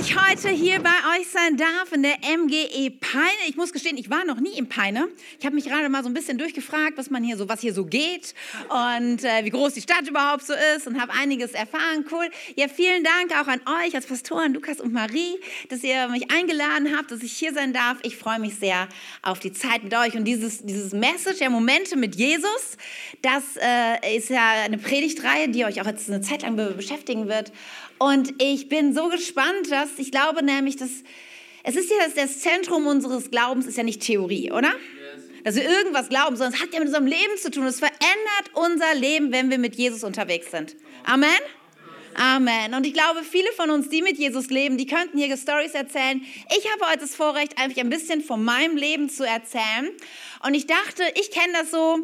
Ich heute hier bei euch sein darf in der MGE Peine. Ich muss gestehen, ich war noch nie in Peine. Ich habe mich gerade mal so ein bisschen durchgefragt, was man hier so, was hier so geht und äh, wie groß die Stadt überhaupt so ist und habe einiges erfahren. Cool. Ja, vielen Dank auch an euch als Pastoren Lukas und Marie, dass ihr mich eingeladen habt, dass ich hier sein darf. Ich freue mich sehr auf die Zeit mit euch und dieses dieses Message, ja Momente mit Jesus. Das äh, ist ja eine Predigtreihe, die euch auch jetzt eine Zeit lang beschäftigen wird. Und ich bin so gespannt, dass ich glaube nämlich, dass es ist ja das, das Zentrum unseres Glaubens ist ja nicht Theorie, oder? Dass wir irgendwas glauben, sondern es hat ja mit unserem Leben zu tun. Es verändert unser Leben, wenn wir mit Jesus unterwegs sind. Amen. Amen. Und ich glaube, viele von uns, die mit Jesus leben, die könnten hier Stories erzählen. Ich habe heute das Vorrecht, einfach ein bisschen von meinem Leben zu erzählen. Und ich dachte, ich kenne das so,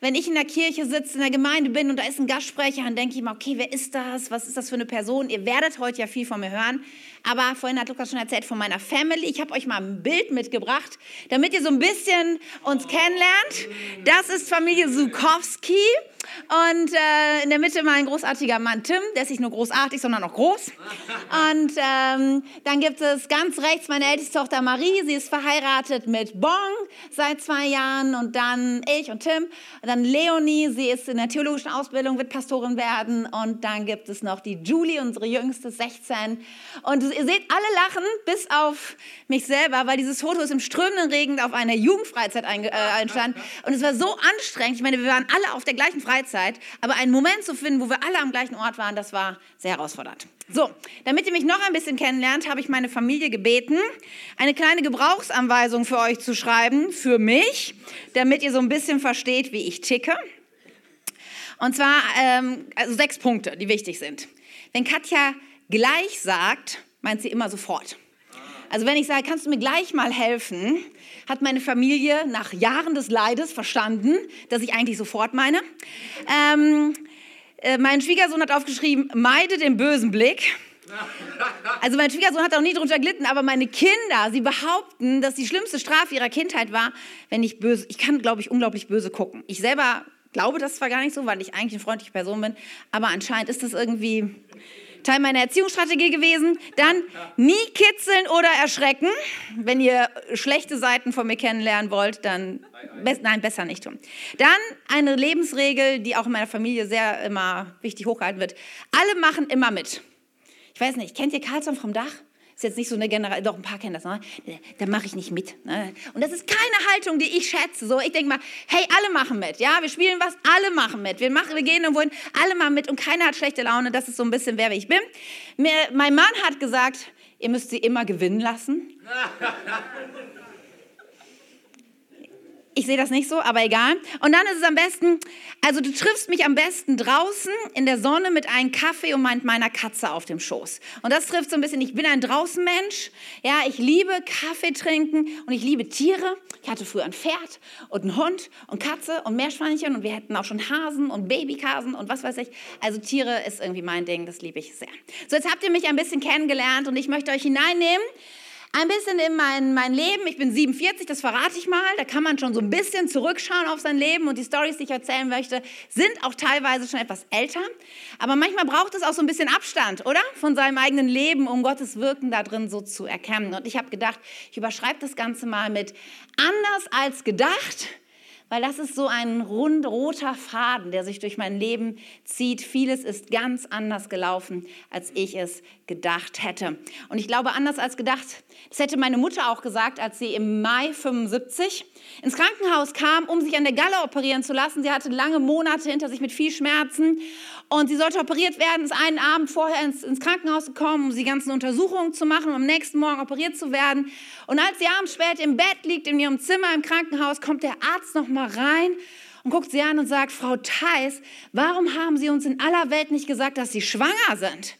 wenn ich in der Kirche sitze, in der Gemeinde bin und da ist ein Gastsprecher, dann denke ich mir, okay, wer ist das? Was ist das für eine Person? Ihr werdet heute ja viel von mir hören. Aber vorhin hat Lukas schon erzählt von meiner Family. Ich habe euch mal ein Bild mitgebracht, damit ihr so ein bisschen uns kennenlernt. Das ist Familie Sukowski. Und äh, in der Mitte mein großartiger Mann Tim, der ist nicht nur großartig, sondern auch groß. Und ähm, dann gibt es ganz rechts meine älteste Tochter Marie, sie ist verheiratet mit Bong seit zwei Jahren und dann ich und Tim. Und dann Leonie, sie ist in der theologischen Ausbildung, wird Pastorin werden. Und dann gibt es noch die Julie, unsere jüngste, 16. Und ihr seht, alle lachen, bis auf mich selber, weil dieses Foto ist im strömenden Regen auf einer Jugendfreizeit äh, entstanden. Und es war so anstrengend. Ich meine, wir waren alle auf der gleichen Freizeit Freizeit. Aber einen Moment zu finden, wo wir alle am gleichen Ort waren, das war sehr herausfordernd. So, damit ihr mich noch ein bisschen kennenlernt, habe ich meine Familie gebeten, eine kleine Gebrauchsanweisung für euch zu schreiben, für mich, damit ihr so ein bisschen versteht, wie ich ticke. Und zwar ähm, also sechs Punkte, die wichtig sind. Wenn Katja gleich sagt, meint sie immer sofort. Also wenn ich sage, kannst du mir gleich mal helfen, hat meine Familie nach Jahren des Leides verstanden, dass ich eigentlich sofort meine. Ähm, äh, mein Schwiegersohn hat aufgeschrieben, meide den bösen Blick. Also mein Schwiegersohn hat auch nie drunter gelitten, aber meine Kinder, sie behaupten, dass die schlimmste Strafe ihrer Kindheit war, wenn ich böse, ich kann, glaube ich, unglaublich böse gucken. Ich selber glaube das zwar gar nicht so, weil ich eigentlich eine freundliche Person bin, aber anscheinend ist das irgendwie Teil meiner Erziehungsstrategie gewesen. Dann nie kitzeln oder erschrecken. Wenn ihr schlechte Seiten von mir kennenlernen wollt, dann be nein, besser nicht tun. Dann eine Lebensregel, die auch in meiner Familie sehr immer wichtig hochgehalten wird. Alle machen immer mit. Ich weiß nicht, kennt ihr Karlsson vom Dach? Ist jetzt nicht so eine Generation, doch ein paar kennen das, ne? da mache ich nicht mit. Ne? Und das ist keine Haltung, die ich schätze. So, ich denke mal, hey, alle machen mit, ja, wir spielen was, alle machen mit. Wir, machen, wir gehen irgendwo hin, alle machen mit und keiner hat schlechte Laune. Das ist so ein bisschen, wer ich bin. Mir, mein Mann hat gesagt, ihr müsst sie immer gewinnen lassen. Ich sehe das nicht so, aber egal. Und dann ist es am besten, also du triffst mich am besten draußen in der Sonne mit einem Kaffee und meiner Katze auf dem Schoß. Und das trifft so ein bisschen, ich bin ein Draußenmensch. Ja, ich liebe Kaffee trinken und ich liebe Tiere. Ich hatte früher ein Pferd und einen Hund und Katze und Meerschweinchen und wir hatten auch schon Hasen und Babykasen und was weiß ich. Also Tiere ist irgendwie mein Ding, das liebe ich sehr. So, jetzt habt ihr mich ein bisschen kennengelernt und ich möchte euch hineinnehmen ein bisschen in mein, mein Leben. Ich bin 47, das verrate ich mal. Da kann man schon so ein bisschen zurückschauen auf sein Leben und die Stories, die ich erzählen möchte, sind auch teilweise schon etwas älter. Aber manchmal braucht es auch so ein bisschen Abstand, oder? Von seinem eigenen Leben, um Gottes Wirken da drin so zu erkennen. Und ich habe gedacht, ich überschreibe das Ganze mal mit anders als gedacht weil das ist so ein rund roter Faden, der sich durch mein Leben zieht. Vieles ist ganz anders gelaufen, als ich es gedacht hätte. Und ich glaube, anders als gedacht, das hätte meine Mutter auch gesagt, als sie im Mai 75 ins Krankenhaus kam, um sich an der Galle operieren zu lassen. Sie hatte lange Monate hinter sich mit viel Schmerzen und sie sollte operiert werden, ist einen Abend vorher ins, ins Krankenhaus gekommen, um die ganzen Untersuchungen zu machen, um am nächsten Morgen operiert zu werden. Und als sie abends spät im Bett liegt, in ihrem Zimmer im Krankenhaus, kommt der Arzt noch mal rein und guckt sie an und sagt, Frau Theis, warum haben Sie uns in aller Welt nicht gesagt, dass Sie schwanger sind?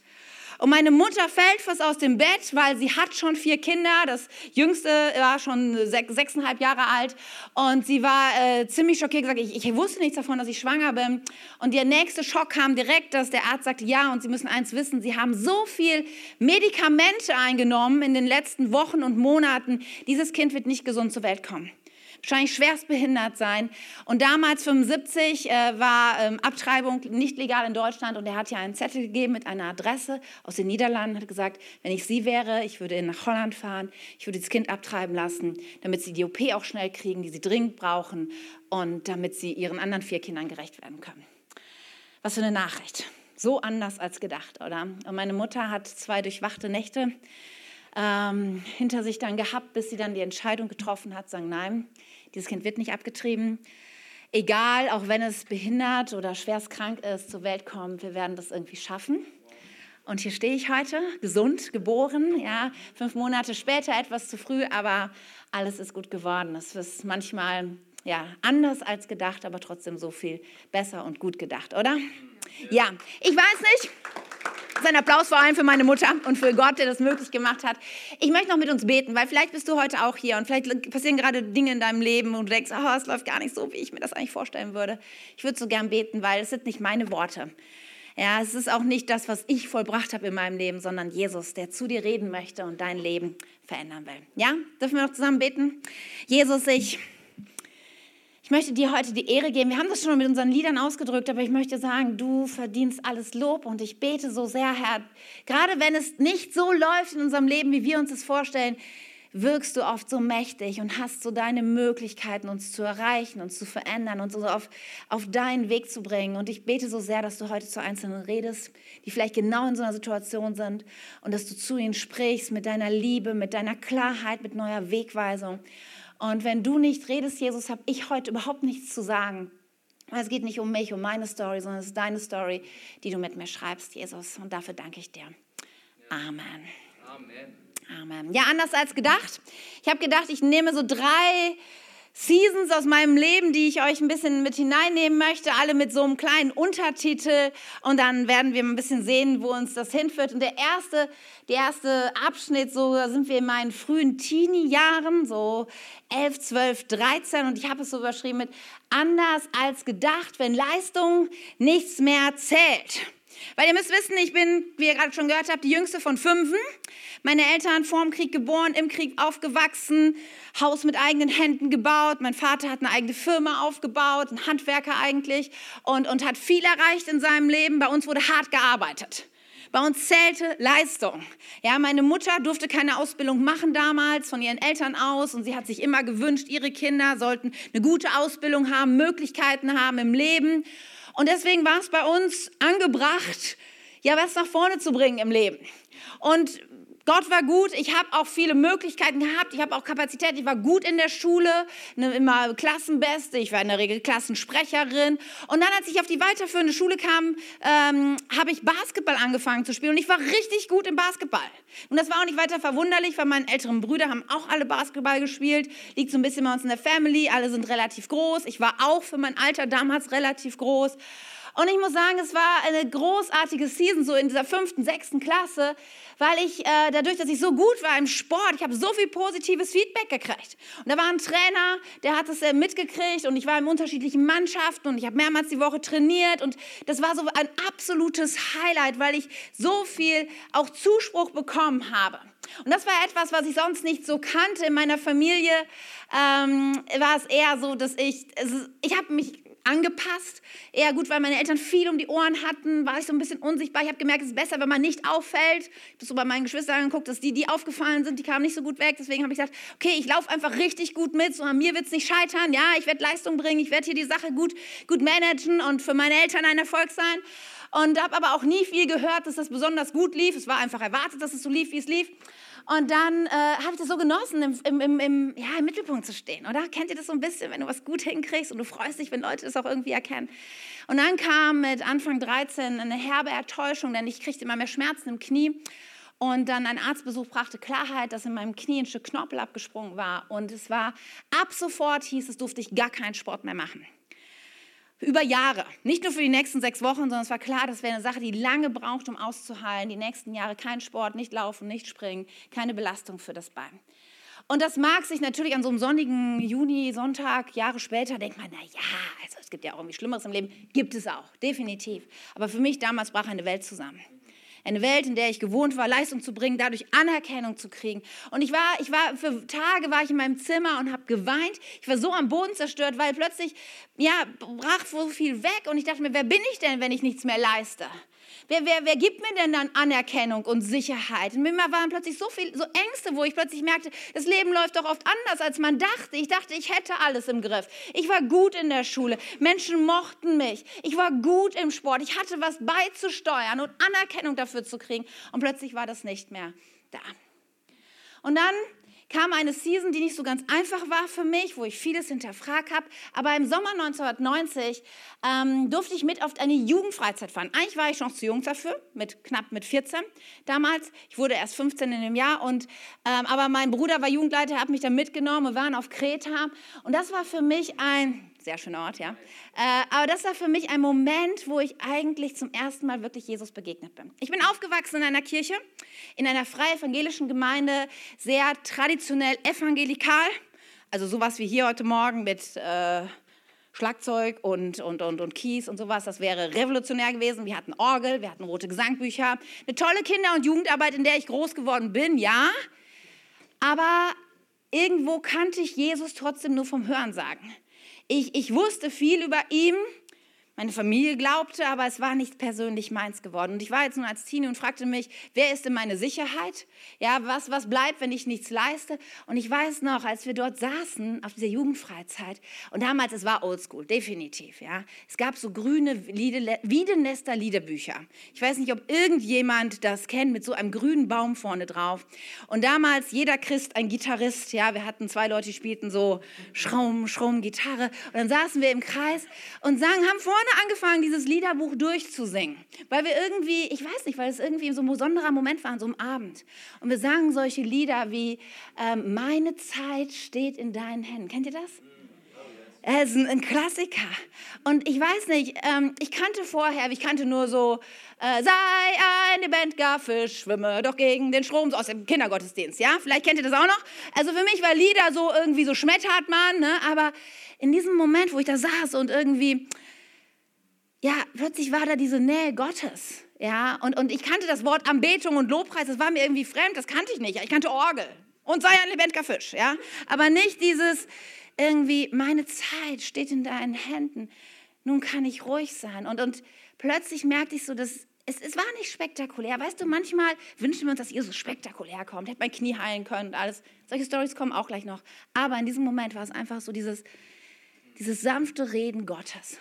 Und meine Mutter fällt fast aus dem Bett, weil sie hat schon vier Kinder. Das jüngste war schon sechs, sechseinhalb Jahre alt. Und sie war äh, ziemlich schockiert, gesagt, ich, ich wusste nichts davon, dass ich schwanger bin. Und der nächste Schock kam direkt, dass der Arzt sagte, ja, und Sie müssen eins wissen, Sie haben so viel Medikamente eingenommen in den letzten Wochen und Monaten. Dieses Kind wird nicht gesund zur Welt kommen wahrscheinlich schwerst behindert sein. Und damals, 75, äh, war ähm, Abtreibung nicht legal in Deutschland und er hat ja einen Zettel gegeben mit einer Adresse aus den Niederlanden, hat gesagt, wenn ich sie wäre, ich würde nach Holland fahren, ich würde das Kind abtreiben lassen, damit sie die OP auch schnell kriegen, die sie dringend brauchen und damit sie ihren anderen vier Kindern gerecht werden können. Was für eine Nachricht. So anders als gedacht, oder? Und meine Mutter hat zwei durchwachte Nächte ähm, hinter sich dann gehabt, bis sie dann die Entscheidung getroffen hat, sagen, nein, dieses Kind wird nicht abgetrieben. Egal, auch wenn es behindert oder schwerst krank ist, zur Welt kommt, wir werden das irgendwie schaffen. Und hier stehe ich heute, gesund, geboren, ja, fünf Monate später, etwas zu früh, aber alles ist gut geworden. Es ist manchmal ja, anders als gedacht, aber trotzdem so viel besser und gut gedacht, oder? Ja, ich weiß nicht. Sein Applaus vor allem für meine Mutter und für Gott, der das möglich gemacht hat. Ich möchte noch mit uns beten, weil vielleicht bist du heute auch hier und vielleicht passieren gerade Dinge in deinem Leben und du denkst, oh, es läuft gar nicht so, wie ich mir das eigentlich vorstellen würde. Ich würde so gern beten, weil es sind nicht meine Worte. Ja, es ist auch nicht das, was ich vollbracht habe in meinem Leben, sondern Jesus, der zu dir reden möchte und dein Leben verändern will. Ja, dürfen wir noch zusammen beten? Jesus, ich ich möchte dir heute die Ehre geben. Wir haben das schon mit unseren Liedern ausgedrückt, aber ich möchte sagen, du verdienst alles Lob und ich bete so sehr, Herr. Gerade wenn es nicht so läuft in unserem Leben, wie wir uns das vorstellen, wirkst du oft so mächtig und hast so deine Möglichkeiten, uns zu erreichen, uns zu verändern, uns so auf, auf deinen Weg zu bringen. Und ich bete so sehr, dass du heute zu Einzelnen redest, die vielleicht genau in so einer Situation sind und dass du zu ihnen sprichst mit deiner Liebe, mit deiner Klarheit, mit neuer Wegweisung. Und wenn du nicht redest, Jesus, habe ich heute überhaupt nichts zu sagen. Es geht nicht um mich, um meine Story, sondern es ist deine Story, die du mit mir schreibst, Jesus. Und dafür danke ich dir. Amen. Amen. Amen. Ja, anders als gedacht. Ich habe gedacht, ich nehme so drei Seasons aus meinem Leben, die ich euch ein bisschen mit hineinnehmen möchte, alle mit so einem kleinen Untertitel und dann werden wir ein bisschen sehen, wo uns das hinführt. Und der erste, der erste Abschnitt, so sind wir in meinen frühen Teenie-Jahren, so 11, 12, 13 und ich habe es so überschrieben mit anders als gedacht, wenn Leistung nichts mehr zählt. Weil ihr müsst wissen, ich bin, wie ihr gerade schon gehört habt, die jüngste von fünfen. Meine Eltern vor dem Krieg geboren, im Krieg aufgewachsen, Haus mit eigenen Händen gebaut. Mein Vater hat eine eigene Firma aufgebaut, ein Handwerker eigentlich und, und hat viel erreicht in seinem Leben. Bei uns wurde hart gearbeitet. Bei uns zählte Leistung. Ja, meine Mutter durfte keine Ausbildung machen damals von ihren Eltern aus und sie hat sich immer gewünscht, ihre Kinder sollten eine gute Ausbildung haben, Möglichkeiten haben im Leben. Und deswegen war es bei uns angebracht, ja, was nach vorne zu bringen im Leben. Und Gott war gut. Ich habe auch viele Möglichkeiten gehabt. Ich habe auch Kapazität. Ich war gut in der Schule, ne, immer Klassenbeste. Ich war in der Regel Klassensprecherin. Und dann, als ich auf die weiterführende Schule kam, ähm, habe ich Basketball angefangen zu spielen. Und ich war richtig gut im Basketball. Und das war auch nicht weiter verwunderlich, weil meine älteren Brüder haben auch alle Basketball gespielt. Liegt so ein bisschen bei uns in der Family. Alle sind relativ groß. Ich war auch für mein Alter damals relativ groß. Und ich muss sagen, es war eine großartige Season, so in dieser fünften, sechsten Klasse, weil ich äh, dadurch, dass ich so gut war im Sport, ich habe so viel positives Feedback gekriegt. Und da war ein Trainer, der hat es äh, mitgekriegt und ich war in unterschiedlichen Mannschaften und ich habe mehrmals die Woche trainiert und das war so ein absolutes Highlight, weil ich so viel auch Zuspruch bekommen habe. Und das war etwas, was ich sonst nicht so kannte. In meiner Familie ähm, war es eher so, dass ich, ich habe mich angepasst. Eher gut, weil meine Eltern viel um die Ohren hatten, war ich so ein bisschen unsichtbar. Ich habe gemerkt, es ist besser, wenn man nicht auffällt. Ich habe so bei meinen Geschwistern angeguckt, dass die, die aufgefallen sind, die kamen nicht so gut weg. Deswegen habe ich gesagt, okay, ich laufe einfach richtig gut mit. So an mir wird es nicht scheitern. Ja, ich werde Leistung bringen. Ich werde hier die Sache gut, gut managen und für meine Eltern ein Erfolg sein. Und habe aber auch nie viel gehört, dass das besonders gut lief. Es war einfach erwartet, dass es so lief, wie es lief. Und dann äh, habe ich das so genossen, im, im, im, ja, im Mittelpunkt zu stehen, oder? Kennt ihr das so ein bisschen, wenn du was gut hinkriegst und du freust dich, wenn Leute das auch irgendwie erkennen? Und dann kam mit Anfang 13 eine herbe Enttäuschung, denn ich kriegte immer mehr Schmerzen im Knie. Und dann ein Arztbesuch brachte Klarheit, dass in meinem Knie ein Stück Knorpel abgesprungen war. Und es war ab sofort hieß es, durfte ich gar keinen Sport mehr machen. Über Jahre. Nicht nur für die nächsten sechs Wochen, sondern es war klar, das wäre eine Sache, die lange braucht, um auszuheilen. Die nächsten Jahre kein Sport, nicht laufen, nicht springen, keine Belastung für das Bein. Und das mag sich natürlich an so einem sonnigen Juni-Sonntag, Jahre später, denkt man, na ja, also es gibt ja auch irgendwie Schlimmeres im Leben. Gibt es auch, definitiv. Aber für mich damals brach eine Welt zusammen. Eine Welt, in der ich gewohnt war, Leistung zu bringen, dadurch Anerkennung zu kriegen. Und ich war, ich war, für Tage war ich in meinem Zimmer und habe geweint. Ich war so am Boden zerstört, weil plötzlich, ja, brach so viel weg. Und ich dachte mir, wer bin ich denn, wenn ich nichts mehr leiste? Wer, wer, wer gibt mir denn dann Anerkennung und Sicherheit? Und mir waren plötzlich so viele so Ängste, wo ich plötzlich merkte, das Leben läuft doch oft anders, als man dachte. Ich dachte, ich hätte alles im Griff. Ich war gut in der Schule. Menschen mochten mich. Ich war gut im Sport. Ich hatte was beizusteuern und Anerkennung dafür zu kriegen. Und plötzlich war das nicht mehr da. Und dann kam eine Season, die nicht so ganz einfach war für mich, wo ich vieles hinterfragt habe. Aber im Sommer 1990 ähm, durfte ich mit auf eine Jugendfreizeit fahren. Eigentlich war ich noch zu jung dafür, mit knapp mit 14 damals. Ich wurde erst 15 in dem Jahr. Und, ähm, aber mein Bruder war Jugendleiter, hat mich dann mitgenommen. Wir waren auf Kreta. Und das war für mich ein sehr schöner Ort, ja. Äh, aber das war für mich ein Moment, wo ich eigentlich zum ersten Mal wirklich Jesus begegnet bin. Ich bin aufgewachsen in einer Kirche, in einer frei evangelischen Gemeinde, sehr traditionell evangelikal. Also sowas wie hier heute Morgen mit äh, Schlagzeug und, und, und, und Kies und sowas. Das wäre revolutionär gewesen. Wir hatten Orgel, wir hatten rote Gesangbücher. Eine tolle Kinder- und Jugendarbeit, in der ich groß geworden bin, ja. Aber irgendwo kannte ich Jesus trotzdem nur vom Hören sagen. Ich, ich wusste viel über ihn, meine Familie glaubte, aber es war nicht persönlich meins geworden. Und ich war jetzt nur als Teenie und fragte mich, wer ist denn meine Sicherheit? Ja, was, was bleibt, wenn ich nichts leiste? Und ich weiß noch, als wir dort saßen auf dieser Jugendfreizeit, und damals, es war oldschool, definitiv, ja. Es gab so grüne Wiedenester Liederbücher. Ich weiß nicht, ob irgendjemand das kennt, mit so einem grünen Baum vorne drauf. Und damals, jeder Christ ein Gitarrist, ja. Wir hatten zwei Leute, die spielten so Schraum, Schraum, Gitarre. Und dann saßen wir im Kreis und sangen, haben vorne angefangen, dieses Liederbuch durchzusingen, weil wir irgendwie, ich weiß nicht, weil es irgendwie so ein besonderer Moment war, so am Abend. Und wir sangen solche Lieder wie ähm, Meine Zeit steht in deinen Händen. Kennt ihr das? Es ist ein, Klassiker. Und ich weiß nicht, ähm, ich kannte vorher, ich kannte nur so, äh, sei ein lebendiger Fisch, schwimme doch gegen den Strom, so aus dem Kindergottesdienst, ja? Vielleicht kennt ihr das auch noch. Also für mich war Lieder so irgendwie so schmettert man, ne? aber in diesem Moment, wo ich da saß und irgendwie ja, plötzlich war da diese Nähe Gottes. Ja, und, und ich kannte das Wort Anbetung und Lobpreis, das war mir irgendwie fremd, das kannte ich nicht. Ich kannte Orgel und sei ein lebendiger Fisch, ja. Aber nicht dieses irgendwie, meine Zeit steht in deinen Händen, nun kann ich ruhig sein. Und, und plötzlich merkte ich so, dass es, es war nicht spektakulär. Weißt du, manchmal wünschen wir uns, dass ihr so spektakulär kommt, hätte mein Knie heilen können und alles. Solche Stories kommen auch gleich noch. Aber in diesem Moment war es einfach so dieses, dieses sanfte Reden Gottes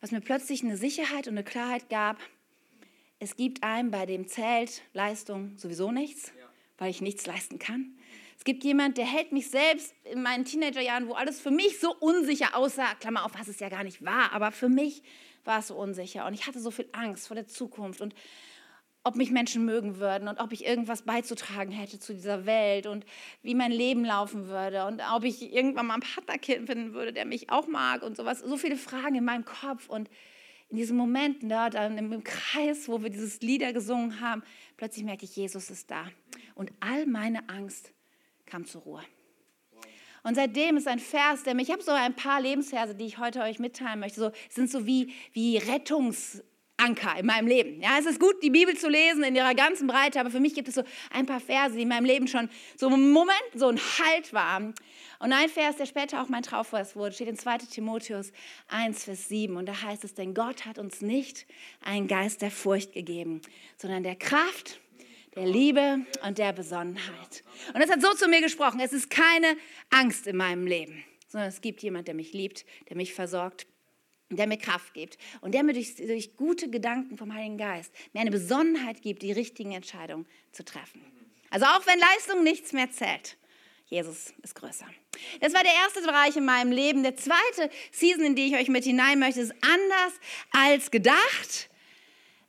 was mir plötzlich eine Sicherheit und eine Klarheit gab. Es gibt einem bei dem zählt Leistung sowieso nichts, weil ich nichts leisten kann. Es gibt jemand, der hält mich selbst in meinen Teenagerjahren, wo alles für mich so unsicher aussah, Klammer auf, was es ja gar nicht war, aber für mich war es so unsicher und ich hatte so viel Angst vor der Zukunft und ob mich Menschen mögen würden und ob ich irgendwas beizutragen hätte zu dieser Welt und wie mein Leben laufen würde und ob ich irgendwann mal einen Partner finden würde, der mich auch mag und sowas. So viele Fragen in meinem Kopf und in diesen Momenten da, dann im Kreis, wo wir dieses Lieder gesungen haben, plötzlich merke ich, Jesus ist da. Und all meine Angst kam zur Ruhe. Und seitdem ist ein Vers, der mich, ich habe so ein paar Lebensverse, die ich heute euch mitteilen möchte, so, sind so wie, wie Rettungs- Anker in meinem Leben. Ja, es ist gut, die Bibel zu lesen in ihrer ganzen Breite, aber für mich gibt es so ein paar Verse, die in meinem Leben schon so ein Moment, so ein Halt waren. Und ein Vers, der später auch mein Trauvers wurde, steht in 2 Timotheus 1, Vers 7. Und da heißt es, denn Gott hat uns nicht einen Geist der Furcht gegeben, sondern der Kraft, der Liebe und der Besonnenheit. Und das hat so zu mir gesprochen, es ist keine Angst in meinem Leben, sondern es gibt jemand, der mich liebt, der mich versorgt der mir Kraft gibt und der mir durch, durch, gute Gedanken vom Heiligen Geist mir eine Besonnenheit gibt, die richtigen Entscheidungen zu treffen. Also auch wenn Leistung nichts mehr zählt, Jesus ist größer. Das war der erste Bereich in meinem Leben. Der zweite Season, in die ich euch mit hinein möchte, ist anders als gedacht,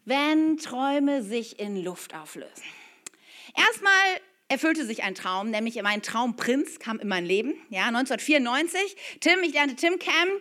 wenn Träume sich in Luft auflösen. Erstmal erfüllte sich ein Traum, nämlich mein Traumprinz kam in mein Leben. Ja, 1994. Tim, ich lernte Tim kennen.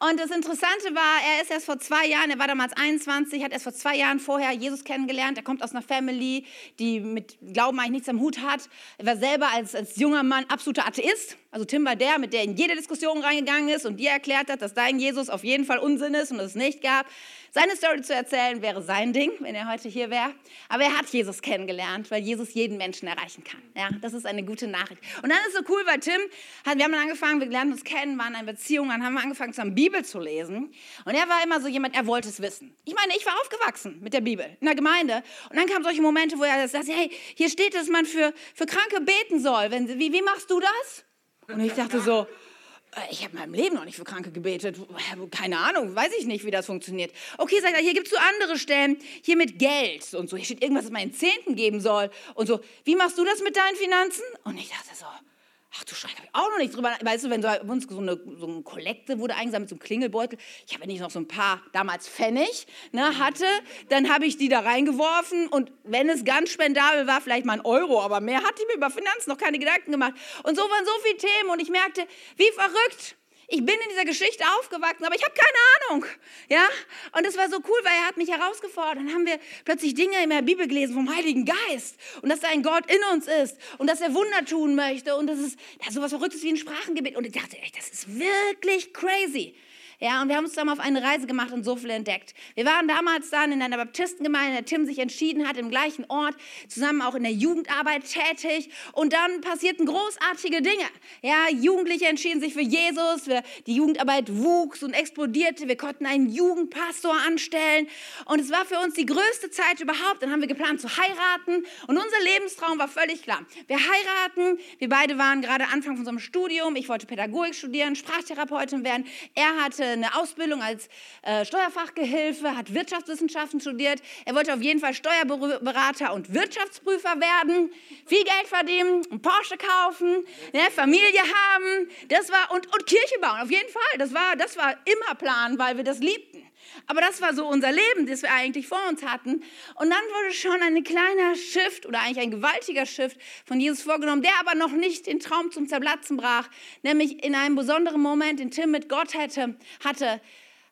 Und das Interessante war, er ist erst vor zwei Jahren, er war damals 21, hat erst vor zwei Jahren vorher Jesus kennengelernt. Er kommt aus einer Family, die mit Glauben eigentlich nichts am Hut hat. Er war selber als, als junger Mann absoluter Atheist. Also Tim war der, mit der in jede Diskussion reingegangen ist und dir erklärt hat, dass dein Jesus auf jeden Fall Unsinn ist und es nicht gab. Seine Story zu erzählen wäre sein Ding, wenn er heute hier wäre. Aber er hat Jesus kennengelernt, weil Jesus jeden Menschen erreichen kann. Ja, das ist eine gute Nachricht. Und dann ist es so cool, weil Tim, wir haben dann angefangen, wir lernten uns kennen, waren in Beziehung, dann haben wir angefangen, zusammen Bibel zu lesen. Und er war immer so jemand, er wollte es wissen. Ich meine, ich war aufgewachsen mit der Bibel in der Gemeinde. Und dann kamen solche Momente, wo er sagt, hey, hier steht, dass man für, für Kranke beten soll. Wenn, wie, wie machst du das? Und ich dachte so, äh, ich habe in meinem Leben noch nicht für Kranke gebetet. Keine Ahnung, weiß ich nicht, wie das funktioniert. Okay, sagt er, hier es so andere Stellen, hier mit Geld und so. Hier steht irgendwas, was man in Zehnten geben soll und so. Wie machst du das mit deinen Finanzen? Und ich dachte so, Ach du Schreck, habe ich auch noch nicht drüber. Weißt du, wenn so, uns so eine, so eine Kollekte wurde eingesammelt, so ein Klingelbeutel, ich habe nicht noch so ein paar damals Pfennig ne, hatte, dann habe ich die da reingeworfen und wenn es ganz spendabel war, vielleicht mal ein Euro, aber mehr hatte ich mir über Finanzen noch keine Gedanken gemacht. Und so waren so viele Themen und ich merkte, wie verrückt ich bin in dieser Geschichte aufgewachsen, aber ich habe keine Ahnung. Ja? Und es war so cool, weil er hat mich herausgefordert. Dann haben wir plötzlich Dinge in der Bibel gelesen vom Heiligen Geist und dass da ein Gott in uns ist und dass er Wunder tun möchte und das ist da so was Verrücktes wie ein Sprachengebet. Und ich dachte, ey, das ist wirklich crazy. Ja, und wir haben uns zusammen auf eine Reise gemacht und so viel entdeckt. Wir waren damals dann in einer Baptistengemeinde, in der Tim sich entschieden hat, im gleichen Ort, zusammen auch in der Jugendarbeit tätig. Und dann passierten großartige Dinge. Ja, Jugendliche entschieden sich für Jesus, die Jugendarbeit wuchs und explodierte. Wir konnten einen Jugendpastor anstellen. Und es war für uns die größte Zeit überhaupt. Dann haben wir geplant zu heiraten. Und unser Lebenstraum war völlig klar. Wir heiraten. Wir beide waren gerade Anfang von unserem Studium. Ich wollte Pädagogik studieren, Sprachtherapeutin werden. Er hatte eine Ausbildung als äh, Steuerfachgehilfe, hat Wirtschaftswissenschaften studiert. Er wollte auf jeden Fall Steuerberater und Wirtschaftsprüfer werden, viel Geld verdienen, einen Porsche kaufen, ne, Familie haben. Das war und, und Kirche bauen. Auf jeden Fall. Das war das war immer Plan, weil wir das liebten. Aber das war so unser Leben, das wir eigentlich vor uns hatten. Und dann wurde schon ein kleiner Shift oder eigentlich ein gewaltiger Shift von Jesus vorgenommen, der aber noch nicht den Traum zum Zerplatzen brach. Nämlich in einem besonderen Moment, den Tim mit Gott hätte, hatte,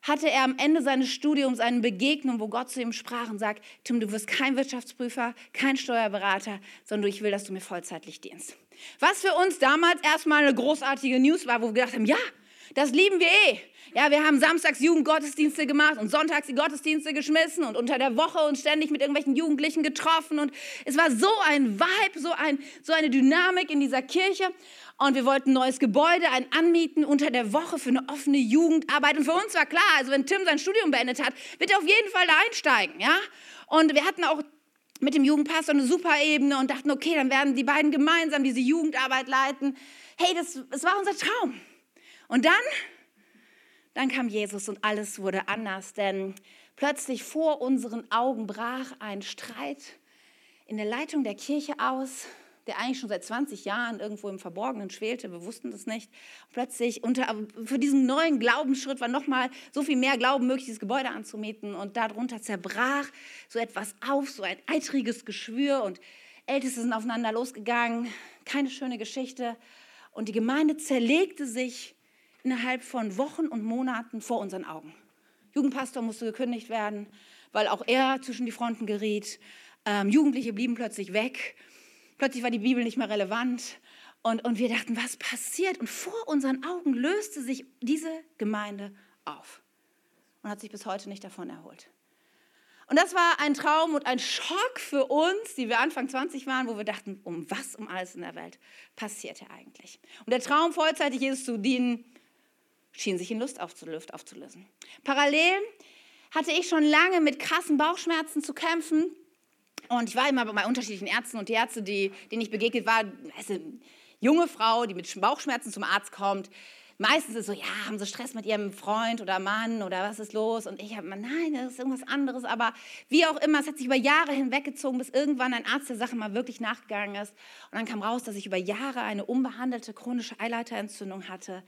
hatte er am Ende seines Studiums eine Begegnung, wo Gott zu ihm sprach und sagt, Tim, du wirst kein Wirtschaftsprüfer, kein Steuerberater, sondern ich will, dass du mir vollzeitlich dienst. Was für uns damals erstmal eine großartige News war, wo wir gedacht haben, ja, das lieben wir eh. Ja, wir haben samstags Jugendgottesdienste gemacht und sonntags die Gottesdienste geschmissen und unter der Woche uns ständig mit irgendwelchen Jugendlichen getroffen und es war so ein Vibe, so, ein, so eine Dynamik in dieser Kirche und wir wollten ein neues Gebäude, ein Anmieten unter der Woche für eine offene Jugendarbeit und für uns war klar, also wenn Tim sein Studium beendet hat, wird er auf jeden Fall da einsteigen, ja? Und wir hatten auch mit dem Jugendpastor eine super Ebene und dachten, okay, dann werden die beiden gemeinsam diese Jugendarbeit leiten. Hey, das, das war unser Traum. Und dann dann kam Jesus und alles wurde anders, denn plötzlich vor unseren Augen brach ein Streit in der Leitung der Kirche aus, der eigentlich schon seit 20 Jahren irgendwo im Verborgenen schwelte. Wir wussten das nicht. plötzlich unter, für diesen neuen Glaubensschritt war nochmal so viel mehr Glauben möglich, dieses Gebäude anzumieten. Und darunter zerbrach so etwas auf, so ein eitriges Geschwür. Und Älteste sind aufeinander losgegangen. Keine schöne Geschichte. Und die Gemeinde zerlegte sich innerhalb von Wochen und Monaten vor unseren Augen. Jugendpastor musste gekündigt werden, weil auch er zwischen die Fronten geriet. Ähm, Jugendliche blieben plötzlich weg. Plötzlich war die Bibel nicht mehr relevant. Und, und wir dachten, was passiert? Und vor unseren Augen löste sich diese Gemeinde auf und hat sich bis heute nicht davon erholt. Und das war ein Traum und ein Schock für uns, die wir Anfang 20 waren, wo wir dachten, um was um alles in der Welt passierte eigentlich. Und der Traum, vollzeitig Jesus zu dienen, schien sich in Lust aufzulösen. Parallel hatte ich schon lange mit krassen Bauchschmerzen zu kämpfen. Und ich war immer bei unterschiedlichen Ärzten und die Ärzte, die, denen ich begegnet war, eine junge Frau, die mit Bauchschmerzen zum Arzt kommt. Meistens ist es so, ja, haben sie Stress mit ihrem Freund oder Mann oder was ist los? Und ich habe immer, nein, das ist irgendwas anderes. Aber wie auch immer, es hat sich über Jahre hinweggezogen, bis irgendwann ein Arzt der Sache mal wirklich nachgegangen ist. Und dann kam raus, dass ich über Jahre eine unbehandelte chronische Eileiterentzündung hatte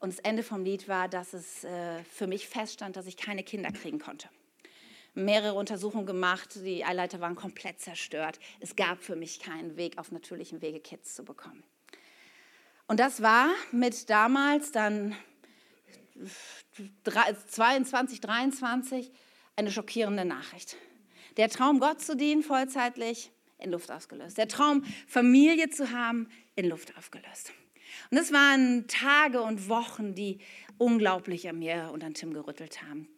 und das Ende vom Lied war, dass es äh, für mich feststand, dass ich keine Kinder kriegen konnte. mehrere Untersuchungen gemacht. Die Eileiter waren komplett zerstört. Es gab für mich keinen Weg, auf natürlichem Wege Kids zu bekommen. Und das war mit damals dann 22, 23 eine schockierende Nachricht. Der Traum, Gott zu dienen, vollzeitlich in Luft ausgelöst. Der Traum, Familie zu haben, in Luft aufgelöst. Und es waren Tage und Wochen, die unglaublich an mir und an Tim gerüttelt haben.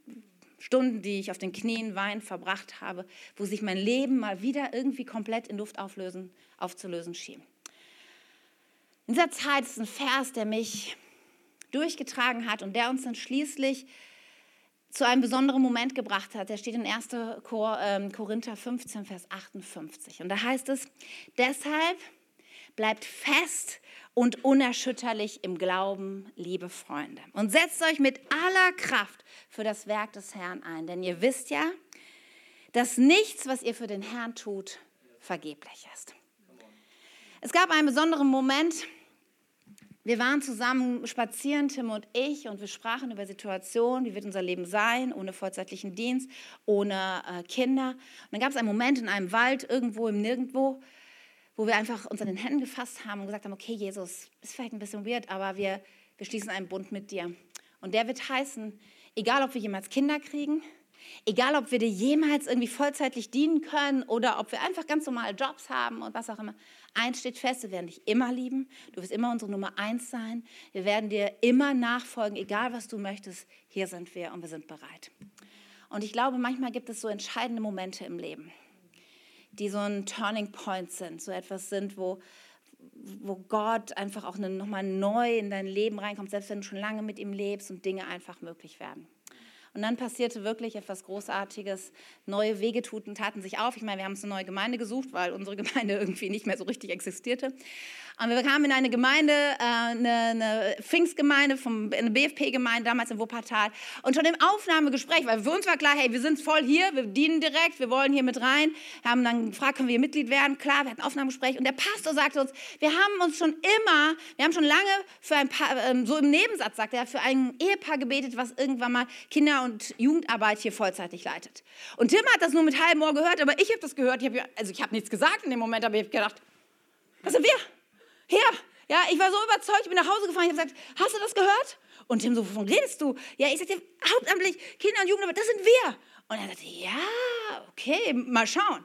Stunden, die ich auf den Knien weinend verbracht habe, wo sich mein Leben mal wieder irgendwie komplett in Luft auflösen, aufzulösen schien. In dieser Zeit ist ein Vers, der mich durchgetragen hat und der uns dann schließlich zu einem besonderen Moment gebracht hat. Der steht in 1. Ähm, Korinther 15, Vers 58. Und da heißt es, deshalb bleibt fest und unerschütterlich im Glauben, liebe Freunde. Und setzt euch mit aller Kraft für das Werk des Herrn ein. Denn ihr wisst ja, dass nichts, was ihr für den Herrn tut, vergeblich ist. Es gab einen besonderen Moment, wir waren zusammen spazieren, Tim und ich, und wir sprachen über Situationen, wie wird unser Leben sein, ohne vollzeitlichen Dienst, ohne äh, Kinder. Und dann gab es einen Moment in einem Wald, irgendwo im Nirgendwo, wo wir einfach uns an den Händen gefasst haben und gesagt haben, okay, Jesus, ist vielleicht ein bisschen weird, aber wir, wir schließen einen Bund mit dir. Und der wird heißen, egal ob wir jemals Kinder kriegen, Egal, ob wir dir jemals irgendwie vollzeitlich dienen können oder ob wir einfach ganz normale Jobs haben und was auch immer. Eins steht fest, wir werden dich immer lieben. Du wirst immer unsere Nummer eins sein. Wir werden dir immer nachfolgen, egal was du möchtest. Hier sind wir und wir sind bereit. Und ich glaube, manchmal gibt es so entscheidende Momente im Leben, die so ein Turning Point sind, so etwas sind, wo, wo Gott einfach auch nochmal neu in dein Leben reinkommt, selbst wenn du schon lange mit ihm lebst und Dinge einfach möglich werden. Und dann passierte wirklich etwas Großartiges. Neue Wege taten sich auf. Ich meine, wir haben uns eine neue Gemeinde gesucht, weil unsere Gemeinde irgendwie nicht mehr so richtig existierte. Und wir kamen in eine Gemeinde, äh, eine, Pfingstgemeinde, vom, eine BFP-Gemeinde, damals in Wuppertal. Und schon im Aufnahmegespräch, weil für uns war klar, hey, wir sind voll hier, wir dienen direkt, wir wollen hier mit rein. Wir haben dann gefragt, können wir Mitglied werden? Klar, wir hatten ein Aufnahmegespräch. Und der Pastor sagte uns, wir haben uns schon immer, wir haben schon lange für ein paar, ähm, so im Nebensatz sagt er, für ein Ehepaar gebetet, was irgendwann mal Kinder- und Jugendarbeit hier vollzeitig leitet. Und Tim hat das nur mit halbem Ohr gehört, aber ich habe das gehört. Ich hab, also ich habe nichts gesagt in dem Moment, aber ich habe gedacht, was sind wir? her. Ja, ich war so überzeugt, ich bin nach Hause gefahren, ich habe gesagt, hast du das gehört? Und Tim so, wovon redest du? Ja, ich sagte, hauptamtlich Kinder und Jugendarbeit, das sind wir. Und er sagte, ja, okay, mal schauen.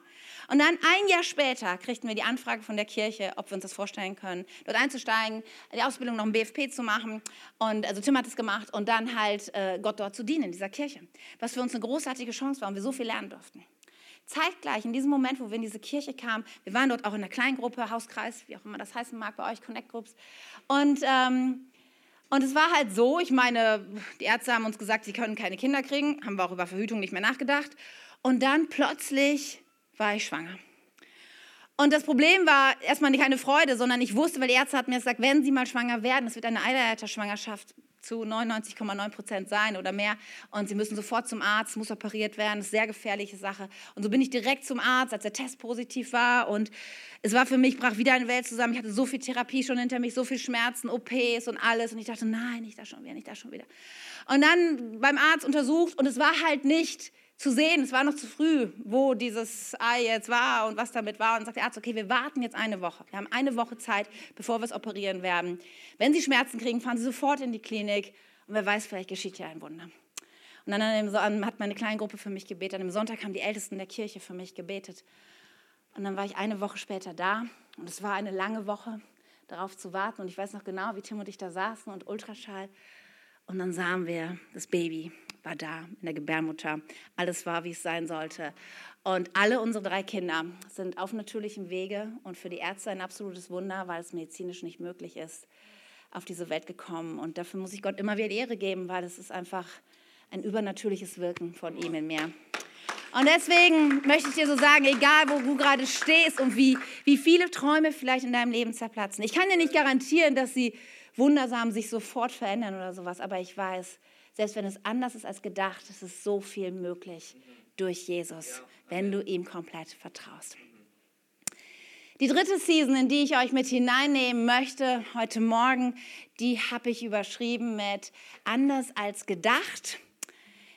Und dann ein Jahr später kriegten wir die Anfrage von der Kirche, ob wir uns das vorstellen können, dort einzusteigen, die Ausbildung noch im BFP zu machen. Und also Tim hat es gemacht und dann halt äh, Gott dort zu dienen in dieser Kirche. Was für uns eine großartige Chance war und wir so viel lernen durften. Zeitgleich, in diesem Moment, wo wir in diese Kirche kamen, wir waren dort auch in einer Kleingruppe, Hauskreis, wie auch immer das heißen mag bei euch, Connect Groups. Und, ähm, und es war halt so, ich meine, die Ärzte haben uns gesagt, sie können keine Kinder kriegen, haben wir auch über Verhütung nicht mehr nachgedacht. Und dann plötzlich war ich schwanger. Und das Problem war erstmal keine Freude, sondern ich wusste, weil die Ärzte hatten mir gesagt, wenn Sie mal schwanger werden, es wird eine Eileiterschwangerschaft, zu 99,9 Prozent sein oder mehr. Und sie müssen sofort zum Arzt, muss operiert werden. Ist eine sehr gefährliche Sache. Und so bin ich direkt zum Arzt, als der Test positiv war. Und es war für mich, brach wieder eine Welt zusammen. Ich hatte so viel Therapie schon hinter mich, so viel Schmerzen, OPs und alles. Und ich dachte, nein, nicht da schon wieder, nicht da schon wieder. Und dann beim Arzt untersucht und es war halt nicht zu sehen, es war noch zu früh, wo dieses Ei jetzt war und was damit war. Und sagt der Arzt, okay, wir warten jetzt eine Woche. Wir haben eine Woche Zeit, bevor wir es operieren werden. Wenn Sie Schmerzen kriegen, fahren Sie sofort in die Klinik. Und wer weiß, vielleicht geschieht ja ein Wunder. Und dann hat meine kleine Gruppe für mich gebetet. An dem Sonntag haben die Ältesten der Kirche für mich gebetet. Und dann war ich eine Woche später da. Und es war eine lange Woche, darauf zu warten. Und ich weiß noch genau, wie Tim und ich da saßen und Ultraschall. Und dann sahen wir das Baby war da in der Gebärmutter. Alles war, wie es sein sollte. Und alle unsere drei Kinder sind auf natürlichem Wege und für die Ärzte ein absolutes Wunder, weil es medizinisch nicht möglich ist, auf diese Welt gekommen. Und dafür muss ich Gott immer wieder Ehre geben, weil es ist einfach ein übernatürliches Wirken von ihm in mir. Und deswegen möchte ich dir so sagen, egal wo du gerade stehst und wie, wie viele Träume vielleicht in deinem Leben zerplatzen. Ich kann dir nicht garantieren, dass sie wundersam sich sofort verändern oder sowas, aber ich weiß, selbst wenn es anders ist als gedacht, ist es so viel möglich durch Jesus, wenn du ihm komplett vertraust. Die dritte Season, in die ich euch mit hineinnehmen möchte heute Morgen, die habe ich überschrieben mit anders als gedacht.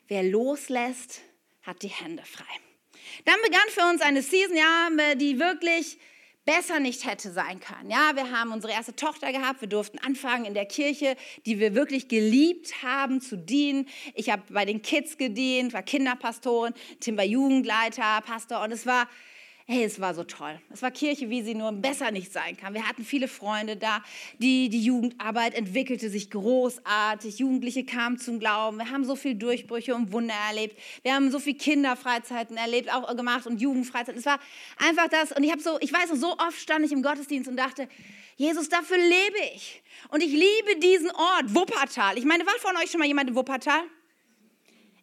Wer loslässt, hat die Hände frei. Dann begann für uns eine Season, ja, die wirklich besser nicht hätte sein können. Ja, wir haben unsere erste Tochter gehabt, wir durften anfangen in der Kirche, die wir wirklich geliebt haben zu dienen. Ich habe bei den Kids gedient, war Kinderpastorin, Tim war Jugendleiter, Pastor und es war Hey, es war so toll. Es war Kirche, wie sie nur besser nicht sein kann. Wir hatten viele Freunde da. Die, die Jugendarbeit entwickelte sich großartig. Jugendliche kamen zum Glauben. Wir haben so viele Durchbrüche und Wunder erlebt. Wir haben so viele Kinderfreizeiten erlebt, auch gemacht und Jugendfreizeiten. Es war einfach das. Und ich habe so, ich weiß noch, so oft stand ich im Gottesdienst und dachte, Jesus, dafür lebe ich. Und ich liebe diesen Ort, Wuppertal. Ich meine, war von euch schon mal jemand in Wuppertal?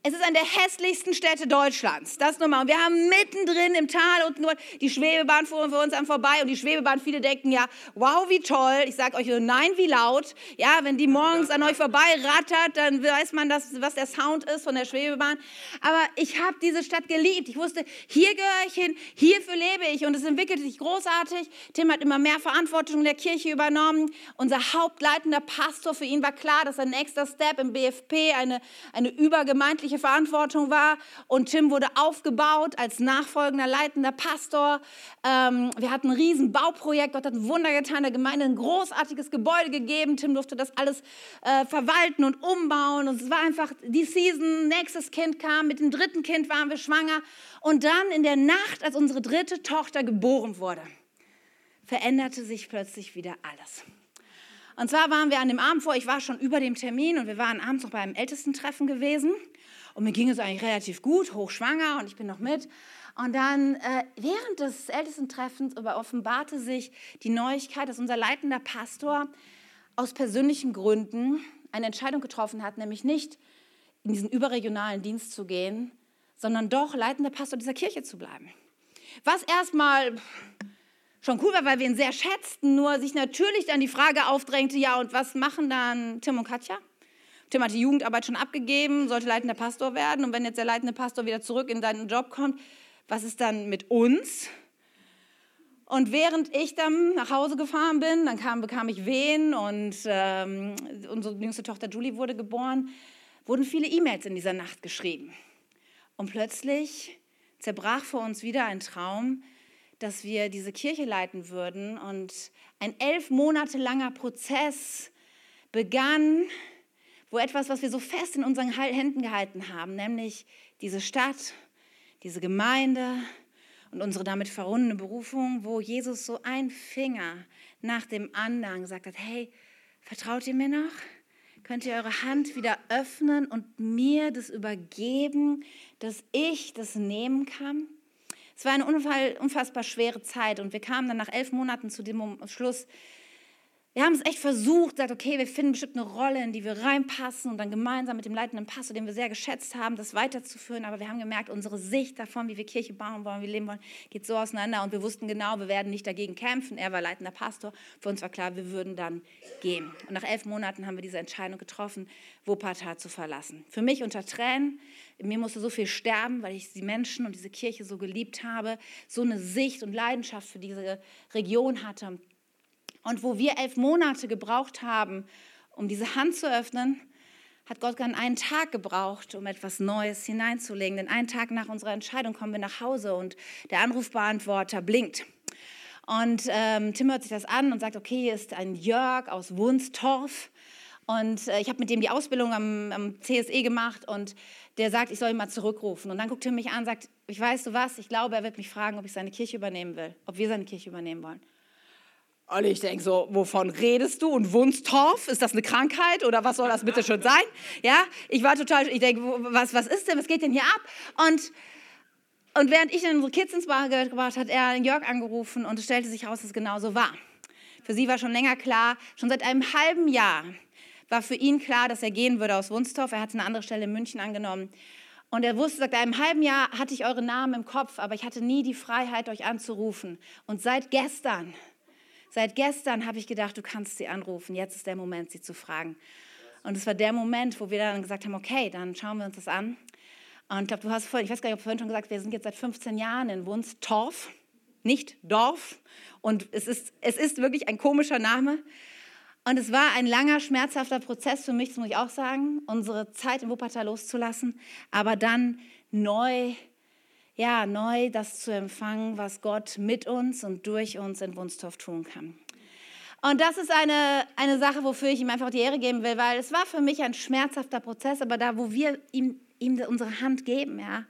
Es ist eine der hässlichsten Städte Deutschlands. Das nochmal. Und wir haben mittendrin im Tal nur die Schwebebahn fuhren für uns an vorbei. Und die Schwebebahn, viele denken ja, wow, wie toll. Ich sage euch nur, nein, wie laut. Ja, wenn die morgens an euch vorbei rattert, dann weiß man, das, was der Sound ist von der Schwebebahn. Aber ich habe diese Stadt geliebt. Ich wusste, hier gehöre ich hin, hierfür lebe ich. Und es entwickelte sich großartig. Tim hat immer mehr Verantwortung in der Kirche übernommen. Unser hauptleitender Pastor, für ihn war klar, dass ein nächster Step im BFP eine, eine übergemeindliche geistliche Verantwortung war. Und Tim wurde aufgebaut als nachfolgender, leitender Pastor. Ähm, wir hatten ein riesen Bauprojekt. Gott hat ein Wunder getan, der Gemeinde ein großartiges Gebäude gegeben. Tim durfte das alles äh, verwalten und umbauen. Und es war einfach die Season. Nächstes Kind kam. Mit dem dritten Kind waren wir schwanger. Und dann in der Nacht, als unsere dritte Tochter geboren wurde, veränderte sich plötzlich wieder alles. Und zwar waren wir an dem Abend vor, ich war schon über dem Termin und wir waren abends noch beim Ältestentreffen gewesen. Und mir ging es eigentlich relativ gut, hochschwanger und ich bin noch mit. Und dann äh, während des Ältestentreffens offenbarte sich die Neuigkeit, dass unser leitender Pastor aus persönlichen Gründen eine Entscheidung getroffen hat, nämlich nicht in diesen überregionalen Dienst zu gehen, sondern doch leitender Pastor dieser Kirche zu bleiben. Was erstmal schon cool war, weil wir ihn sehr schätzten, nur sich natürlich dann die Frage aufdrängte, ja, und was machen dann Tim und Katja? Tim hat die Jugendarbeit schon abgegeben, sollte leitender Pastor werden. Und wenn jetzt der leitende Pastor wieder zurück in seinen Job kommt, was ist dann mit uns? Und während ich dann nach Hause gefahren bin, dann kam, bekam ich Wehen und ähm, unsere jüngste Tochter Julie wurde geboren, wurden viele E-Mails in dieser Nacht geschrieben. Und plötzlich zerbrach vor uns wieder ein Traum, dass wir diese Kirche leiten würden. Und ein elf Monate langer Prozess begann, wo etwas, was wir so fest in unseren Händen gehalten haben, nämlich diese Stadt, diese Gemeinde und unsere damit verbundene Berufung, wo Jesus so ein Finger nach dem anderen gesagt hat, hey, vertraut ihr mir noch? Könnt ihr eure Hand wieder öffnen und mir das übergeben, dass ich das nehmen kann? Es war eine unfassbar schwere Zeit und wir kamen dann nach elf Monaten zu dem Schluss, wir haben es echt versucht, gesagt, okay, wir finden bestimmt eine Rolle, in die wir reinpassen und dann gemeinsam mit dem leitenden Pastor, den wir sehr geschätzt haben, das weiterzuführen. Aber wir haben gemerkt, unsere Sicht davon, wie wir Kirche bauen wollen, wie wir leben wollen, geht so auseinander. Und wir wussten genau, wir werden nicht dagegen kämpfen. Er war leitender Pastor. Für uns war klar, wir würden dann gehen. Und nach elf Monaten haben wir diese Entscheidung getroffen, Wuppertal zu verlassen. Für mich unter Tränen. Mir musste so viel sterben, weil ich die Menschen und diese Kirche so geliebt habe, so eine Sicht und Leidenschaft für diese Region hatte. Und wo wir elf Monate gebraucht haben, um diese Hand zu öffnen, hat Gott dann einen Tag gebraucht, um etwas Neues hineinzulegen. Denn einen Tag nach unserer Entscheidung kommen wir nach Hause und der Anrufbeantworter blinkt. Und ähm, Tim hört sich das an und sagt, okay, hier ist ein Jörg aus Wunstorf. Und äh, ich habe mit dem die Ausbildung am, am, CSE gemacht und der sagt, ich soll ihn mal zurückrufen. Und dann guckt Tim mich an und sagt, ich weiß du was, ich glaube, er wird mich fragen, ob ich seine Kirche übernehmen will, ob wir seine Kirche übernehmen wollen. Und ich denke so, wovon redest du? Und Wunstorf, ist das eine Krankheit oder was soll das bitte schon sein? Ja, ich war total, ich denke, was, was ist denn, was geht denn hier ab? Und, und während ich dann unsere Kids ins Bar gebracht hat er Jörg angerufen und es stellte sich heraus, dass es genauso war. Für sie war schon länger klar, schon seit einem halben Jahr war für ihn klar, dass er gehen würde aus Wunstorf. Er hatte eine andere Stelle in München angenommen. Und er wusste, seit einem halben Jahr hatte ich eure Namen im Kopf, aber ich hatte nie die Freiheit, euch anzurufen. Und seit gestern Seit gestern habe ich gedacht, du kannst sie anrufen. Jetzt ist der Moment, sie zu fragen. Und es war der Moment, wo wir dann gesagt haben, okay, dann schauen wir uns das an. Und ich glaube, du hast vorhin, ich weiß gar nicht, ob vorhin schon gesagt, wir sind jetzt seit 15 Jahren in Wunstorf, nicht Dorf. Und es ist, es ist wirklich ein komischer Name. Und es war ein langer, schmerzhafter Prozess für mich, das muss ich auch sagen, unsere Zeit in Wuppertal loszulassen. Aber dann neu, ja, neu das zu empfangen, was Gott mit uns und durch uns in Wunstorf tun kann. Und das ist eine, eine Sache, wofür ich ihm einfach die Ehre geben will, weil es war für mich ein schmerzhafter Prozess, aber da, wo wir ihm, ihm unsere Hand geben, ja,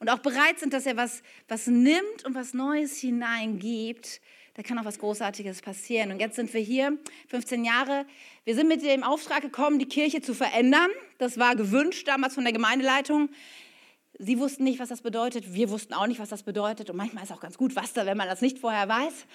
und auch bereit sind, dass er was, was nimmt und was Neues hineingibt, da kann auch was Großartiges passieren. Und jetzt sind wir hier, 15 Jahre. Wir sind mit dem Auftrag gekommen, die Kirche zu verändern. Das war gewünscht damals von der Gemeindeleitung. Sie wussten nicht, was das bedeutet. Wir wussten auch nicht, was das bedeutet. Und manchmal ist auch ganz gut, was da, wenn man das nicht vorher weiß.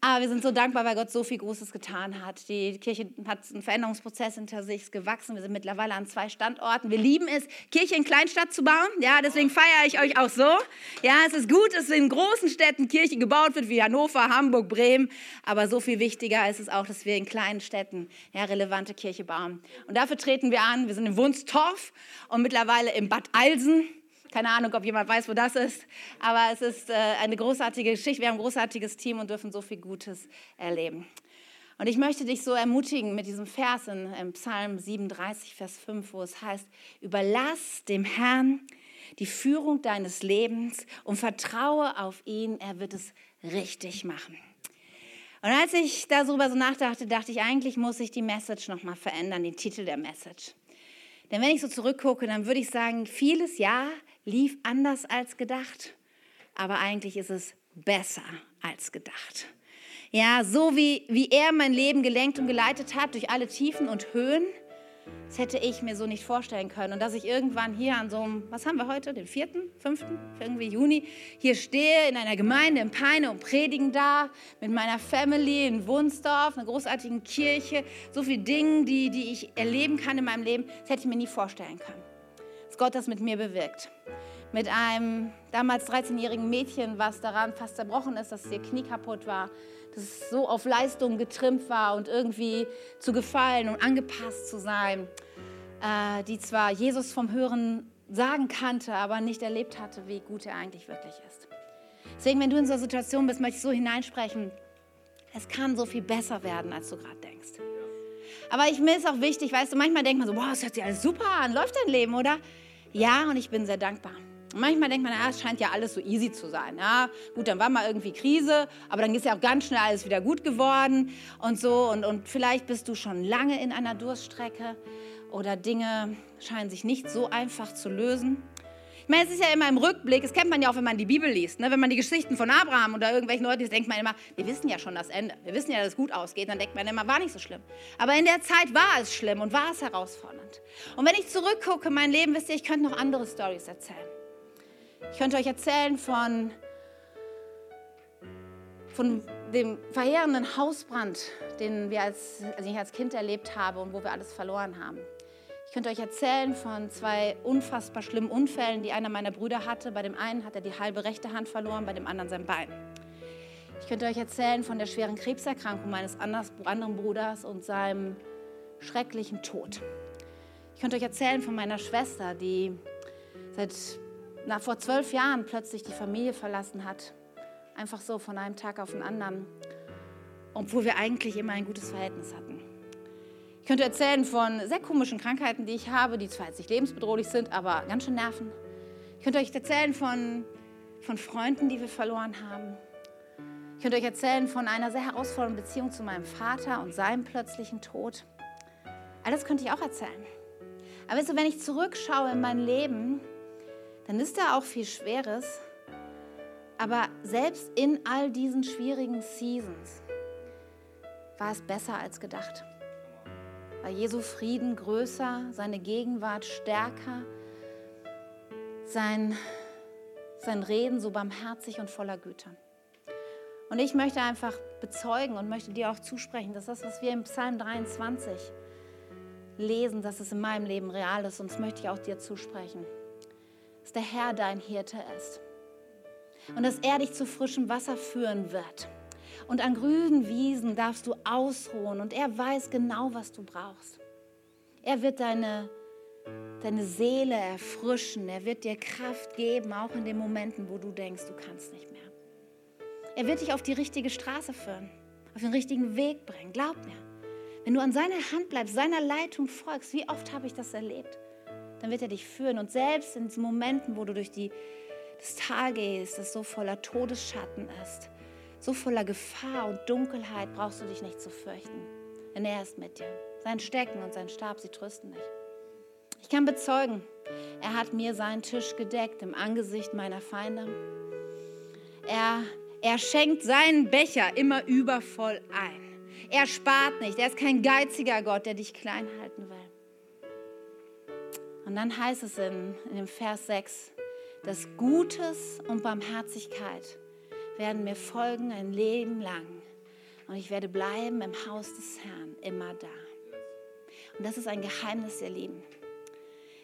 Aber wir sind so dankbar, weil Gott so viel Großes getan hat. Die Kirche hat einen Veränderungsprozess hinter sich, ist gewachsen. Wir sind mittlerweile an zwei Standorten. Wir lieben es, Kirche in Kleinstadt zu bauen. Ja, deswegen feiere ich euch auch so. Ja, es ist gut, dass in großen Städten Kirche gebaut wird, wie Hannover, Hamburg, Bremen. Aber so viel wichtiger ist es auch, dass wir in kleinen Städten ja, relevante Kirche bauen. Und dafür treten wir an. Wir sind in Wunstorf und mittlerweile in Bad Alsen. Keine Ahnung, ob jemand weiß, wo das ist, aber es ist äh, eine großartige Geschichte. Wir haben ein großartiges Team und dürfen so viel Gutes erleben. Und ich möchte dich so ermutigen mit diesem Vers in, Psalm 37, Vers 5, wo es heißt, überlass dem Herrn die Führung deines Lebens und vertraue auf ihn, er wird es richtig machen. Und als ich darüber so nachdachte, dachte ich, eigentlich muss ich die Message nochmal verändern, den Titel der Message. Denn wenn ich so zurückgucke, dann würde ich sagen, vieles ja, lief anders als gedacht, aber eigentlich ist es besser als gedacht. Ja, so wie, wie er mein Leben gelenkt und geleitet hat durch alle Tiefen und Höhen, das hätte ich mir so nicht vorstellen können. Und dass ich irgendwann hier an so einem, was haben wir heute, den vierten, fünften, irgendwie Juni, hier stehe in einer Gemeinde in Peine und predigen da mit meiner Family in Wunsdorf, einer großartigen Kirche, so viele Dinge, die, die ich erleben kann in meinem Leben, das hätte ich mir nie vorstellen können dass Gott das mit mir bewirkt. Mit einem damals 13-jährigen Mädchen, was daran fast zerbrochen ist, dass ihr Knie kaputt war, dass es so auf Leistung getrimmt war und irgendwie zu gefallen und angepasst zu sein, äh, die zwar Jesus vom Hören sagen kannte, aber nicht erlebt hatte, wie gut er eigentlich wirklich ist. Deswegen, wenn du in so einer Situation bist, möchte ich so hineinsprechen, es kann so viel besser werden, als du gerade denkst. Aber ich, mir ist auch wichtig, weißt du, manchmal denkt man so, boah, das hört sich alles super an, läuft dein Leben, oder? Ja, und ich bin sehr dankbar. Und manchmal denkt man, ja, es scheint ja alles so easy zu sein. Ja, gut, dann war mal irgendwie Krise, aber dann ist ja auch ganz schnell alles wieder gut geworden und so. Und, und vielleicht bist du schon lange in einer Durststrecke oder Dinge scheinen sich nicht so einfach zu lösen. Ich meine, es ist ja immer im Rückblick, das kennt man ja auch, wenn man die Bibel liest. Ne? Wenn man die Geschichten von Abraham oder irgendwelchen Leuten liest, denkt man immer, wir wissen ja schon das Ende. Wir wissen ja, dass es gut ausgeht. Dann denkt man immer, war nicht so schlimm. Aber in der Zeit war es schlimm und war es herausfordernd. Und wenn ich zurückgucke, mein Leben, wisst ihr, ich könnte noch andere Stories erzählen. Ich könnte euch erzählen von, von dem verheerenden Hausbrand, den wir als, also ich als Kind erlebt habe und wo wir alles verloren haben. Ich könnte euch erzählen von zwei unfassbar schlimmen Unfällen, die einer meiner Brüder hatte. Bei dem einen hat er die halbe rechte Hand verloren, bei dem anderen sein Bein. Ich könnte euch erzählen von der schweren Krebserkrankung meines anderen Bruders und seinem schrecklichen Tod. Ich könnte euch erzählen von meiner Schwester, die seit na, vor zwölf Jahren plötzlich die Familie verlassen hat. Einfach so von einem Tag auf den anderen. Obwohl wir eigentlich immer ein gutes Verhältnis hatten. Ich könnte erzählen von sehr komischen Krankheiten, die ich habe, die zwar jetzt nicht lebensbedrohlich sind, aber ganz schön nerven. Ich könnte euch erzählen von, von Freunden, die wir verloren haben. Ich könnte euch erzählen von einer sehr herausfordernden Beziehung zu meinem Vater und seinem plötzlichen Tod. All das könnte ich auch erzählen. Aber weißt du, wenn ich zurückschaue in mein Leben, dann ist da auch viel Schweres. Aber selbst in all diesen schwierigen Seasons war es besser als gedacht war Jesu Frieden größer, seine Gegenwart stärker, sein, sein Reden so barmherzig und voller Güte. Und ich möchte einfach bezeugen und möchte dir auch zusprechen, dass das, was wir im Psalm 23 lesen, dass es in meinem Leben real ist. Und das möchte ich auch dir zusprechen. Dass der Herr dein Hirte ist. Und dass er dich zu frischem Wasser führen wird. Und an grünen Wiesen darfst du ausruhen und er weiß genau, was du brauchst. Er wird deine, deine Seele erfrischen. Er wird dir Kraft geben, auch in den Momenten, wo du denkst, du kannst nicht mehr. Er wird dich auf die richtige Straße führen, auf den richtigen Weg bringen. Glaub mir. Wenn du an seiner Hand bleibst, seiner Leitung folgst, wie oft habe ich das erlebt? dann wird er dich führen. Und selbst in Momenten, wo du durch die, das Tal gehst, das so voller Todesschatten ist, so voller Gefahr und Dunkelheit, brauchst du dich nicht zu fürchten. Denn er ist mit dir. Sein Stecken und sein Stab, sie trösten dich. Ich kann bezeugen, er hat mir seinen Tisch gedeckt im Angesicht meiner Feinde. Er, er schenkt seinen Becher immer übervoll ein. Er spart nicht. Er ist kein geiziger Gott, der dich klein halten will. Und dann heißt es in, in dem Vers 6, dass Gutes und Barmherzigkeit werden mir folgen ein Leben lang. Und ich werde bleiben im Haus des Herrn, immer da. Und das ist ein Geheimnis, ihr Lieben.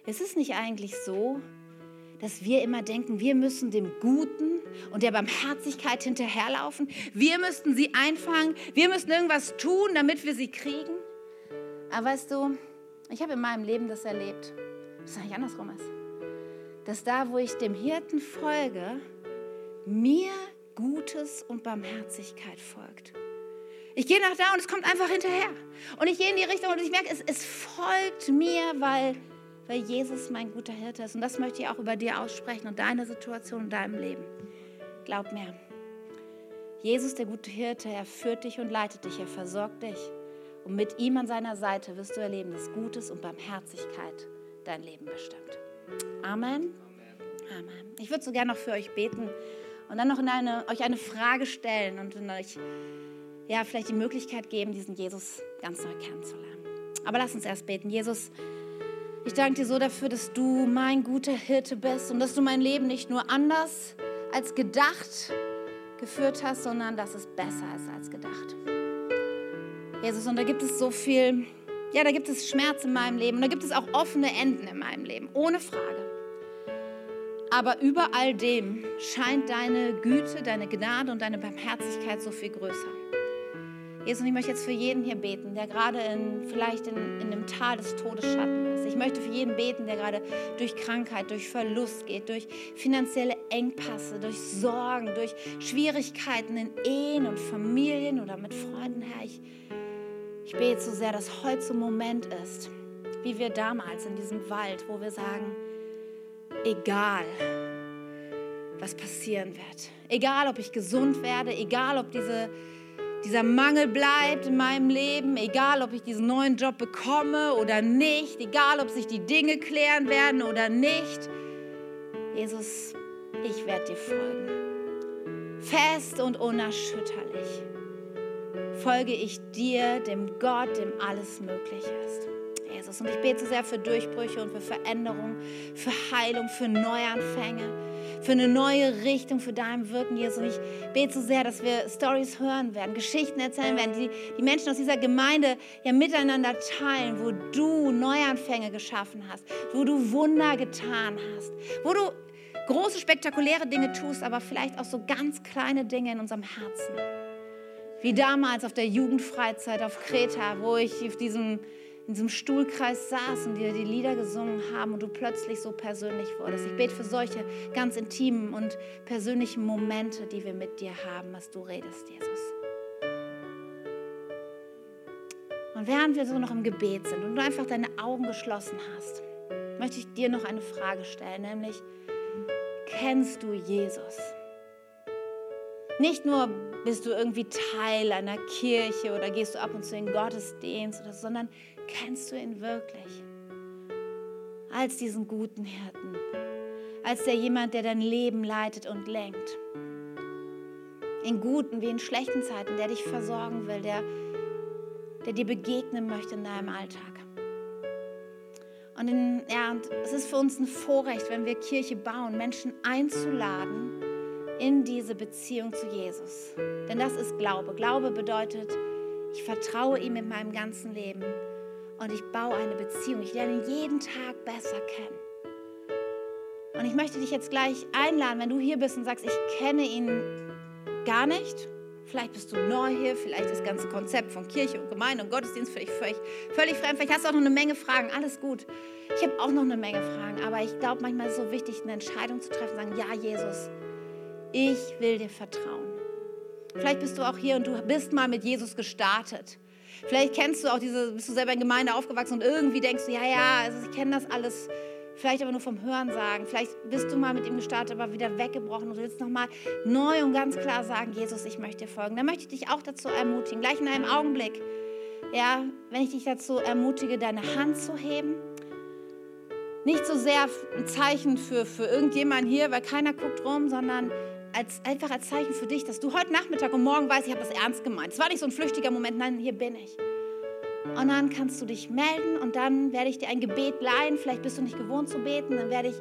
Es ist nicht eigentlich so, dass wir immer denken, wir müssen dem Guten und der Barmherzigkeit hinterherlaufen. Wir müssten sie einfangen. Wir müssen irgendwas tun, damit wir sie kriegen. Aber weißt du, ich habe in meinem Leben das erlebt es eigentlich andersrum ist. Dass da, wo ich dem Hirten folge, mir Gutes und Barmherzigkeit folgt. Ich gehe nach da und es kommt einfach hinterher. Und ich gehe in die Richtung und ich merke, es, es folgt mir, weil, weil Jesus mein guter Hirte ist. Und das möchte ich auch über dir aussprechen und deine Situation in deinem Leben. Glaub mir, Jesus, der gute Hirte, er führt dich und leitet dich, er versorgt dich. Und mit ihm an seiner Seite wirst du erleben, dass Gutes und Barmherzigkeit dein Leben bestimmt. Amen. Amen. Ich würde so gerne noch für euch beten und dann noch eine, euch eine Frage stellen und euch ja, vielleicht die Möglichkeit geben, diesen Jesus ganz neu kennenzulernen. Aber lass uns erst beten. Jesus, ich danke dir so dafür, dass du mein guter Hirte bist und dass du mein Leben nicht nur anders als gedacht geführt hast, sondern dass es besser ist als gedacht. Jesus, und da gibt es so viel ja, da gibt es Schmerz in meinem Leben und da gibt es auch offene Enden in meinem Leben, ohne Frage. Aber über all dem scheint deine Güte, deine Gnade und deine Barmherzigkeit so viel größer. Jesus, und ich möchte jetzt für jeden hier beten, der gerade in, vielleicht in, in einem Tal des Todesschatten ist. Ich möchte für jeden beten, der gerade durch Krankheit, durch Verlust geht, durch finanzielle Engpasse, durch Sorgen, durch Schwierigkeiten in Ehen und Familien oder mit Freunden. Herr, ich, ich bete so sehr, dass heute so ein Moment ist, wie wir damals in diesem Wald, wo wir sagen, egal, was passieren wird, egal, ob ich gesund werde, egal, ob diese, dieser Mangel bleibt in meinem Leben, egal, ob ich diesen neuen Job bekomme oder nicht, egal, ob sich die Dinge klären werden oder nicht. Jesus, ich werde dir folgen. Fest und unerschütterlich folge ich dir, dem Gott, dem alles möglich ist. Jesus. Und ich bete so sehr für Durchbrüche und für Veränderung, für Heilung, für Neuanfänge, für eine neue Richtung für dein Wirken, Jesus. Und ich bete so sehr, dass wir Stories hören werden, Geschichten erzählen werden, die die Menschen aus dieser Gemeinde ja miteinander teilen, wo du Neuanfänge geschaffen hast, wo du Wunder getan hast, wo du große, spektakuläre Dinge tust, aber vielleicht auch so ganz kleine Dinge in unserem Herzen. Wie damals auf der Jugendfreizeit auf Kreta, wo ich auf diesem, in diesem Stuhlkreis saß und dir die Lieder gesungen haben und du plötzlich so persönlich wurdest. Ich bete für solche ganz intimen und persönlichen Momente, die wir mit dir haben, was du redest, Jesus. Und während wir so noch im Gebet sind und du einfach deine Augen geschlossen hast, möchte ich dir noch eine Frage stellen, nämlich, kennst du Jesus? Nicht nur bist du irgendwie Teil einer Kirche oder gehst du ab und zu in Gottesdienst, oder, sondern kennst du ihn wirklich als diesen guten Hirten, als der jemand, der dein Leben leitet und lenkt. In guten wie in schlechten Zeiten, der dich versorgen will, der, der dir begegnen möchte in deinem Alltag. Und, in, ja, und es ist für uns ein Vorrecht, wenn wir Kirche bauen, Menschen einzuladen, in diese Beziehung zu Jesus. Denn das ist Glaube. Glaube bedeutet, ich vertraue ihm mit meinem ganzen Leben und ich baue eine Beziehung. Ich lerne jeden Tag besser kennen. Und ich möchte dich jetzt gleich einladen, wenn du hier bist und sagst, ich kenne ihn gar nicht. Vielleicht bist du neu hier, vielleicht das ganze Konzept von Kirche und Gemeinde und Gottesdienst dich völlig, völlig fremd. Vielleicht hast du auch noch eine Menge Fragen, alles gut. Ich habe auch noch eine Menge Fragen, aber ich glaube, manchmal ist es so wichtig, eine Entscheidung zu treffen, sagen, ja, Jesus, ich will dir vertrauen. Vielleicht bist du auch hier und du bist mal mit Jesus gestartet. Vielleicht kennst du auch diese, bist du selber in Gemeinde aufgewachsen und irgendwie denkst du, ja, ja, also ich kenne das alles Vielleicht aber nur vom Hören sagen. Vielleicht bist du mal mit ihm gestartet, aber wieder weggebrochen und willst nochmal neu und ganz klar sagen, Jesus, ich möchte dir folgen. Dann möchte ich dich auch dazu ermutigen, gleich in einem Augenblick. Ja, wenn ich dich dazu ermutige, deine Hand zu heben. Nicht so sehr ein Zeichen für, für irgendjemanden hier, weil keiner guckt rum, sondern als, einfach als Zeichen für dich, dass du heute Nachmittag und morgen weißt, ich habe das ernst gemeint. Es war nicht so ein flüchtiger Moment, nein, hier bin ich. Und dann kannst du dich melden und dann werde ich dir ein Gebet leihen. Vielleicht bist du nicht gewohnt zu beten. Dann werde ich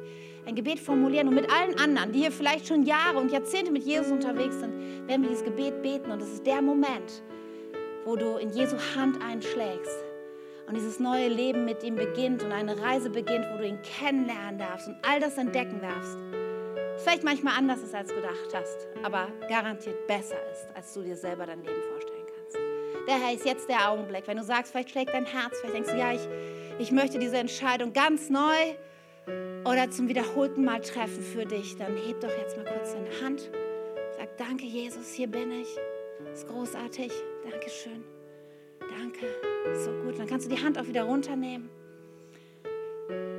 ein Gebet formulieren und mit allen anderen, die hier vielleicht schon Jahre und Jahrzehnte mit Jesus unterwegs sind, werden wir dieses Gebet beten. Und das ist der Moment, wo du in Jesu Hand einschlägst und dieses neue Leben mit ihm beginnt und eine Reise beginnt, wo du ihn kennenlernen darfst und all das entdecken darfst. Vielleicht manchmal anders ist, als du gedacht hast, aber garantiert besser ist, als du dir selber dein Leben vorstellst daher ist jetzt der Augenblick. Wenn du sagst, vielleicht schlägt dein Herz, vielleicht denkst du, ja, ich, ich möchte diese Entscheidung ganz neu oder zum wiederholten Mal treffen für dich, dann heb doch jetzt mal kurz deine Hand. Sag, danke Jesus, hier bin ich. Das ist großartig. Dankeschön. Danke. So gut. Dann kannst du die Hand auch wieder runternehmen.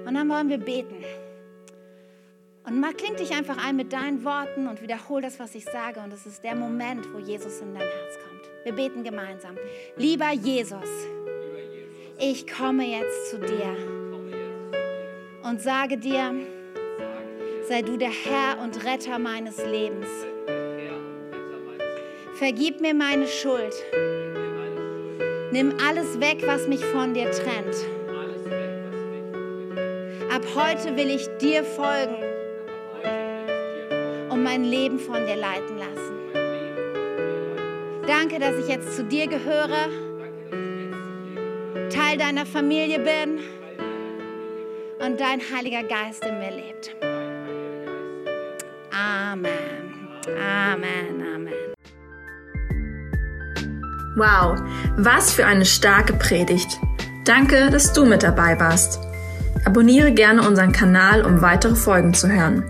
Und dann wollen wir beten. Und mal kling dich einfach ein mit deinen Worten und wiederhol das, was ich sage. Und es ist der Moment, wo Jesus in dein Herz kommt. Wir beten gemeinsam. Lieber Jesus, ich komme jetzt zu dir und sage dir, sei du der Herr und Retter meines Lebens. Vergib mir meine Schuld. Nimm alles weg, was mich von dir trennt. Ab heute will ich dir folgen mein Leben von dir leiten lassen. Danke, dass ich jetzt zu dir gehöre, Teil deiner Familie bin und dein Heiliger Geist in mir lebt. Amen. Amen. Amen. Wow, was für eine starke Predigt. Danke, dass du mit dabei warst. Abonniere gerne unseren Kanal, um weitere Folgen zu hören.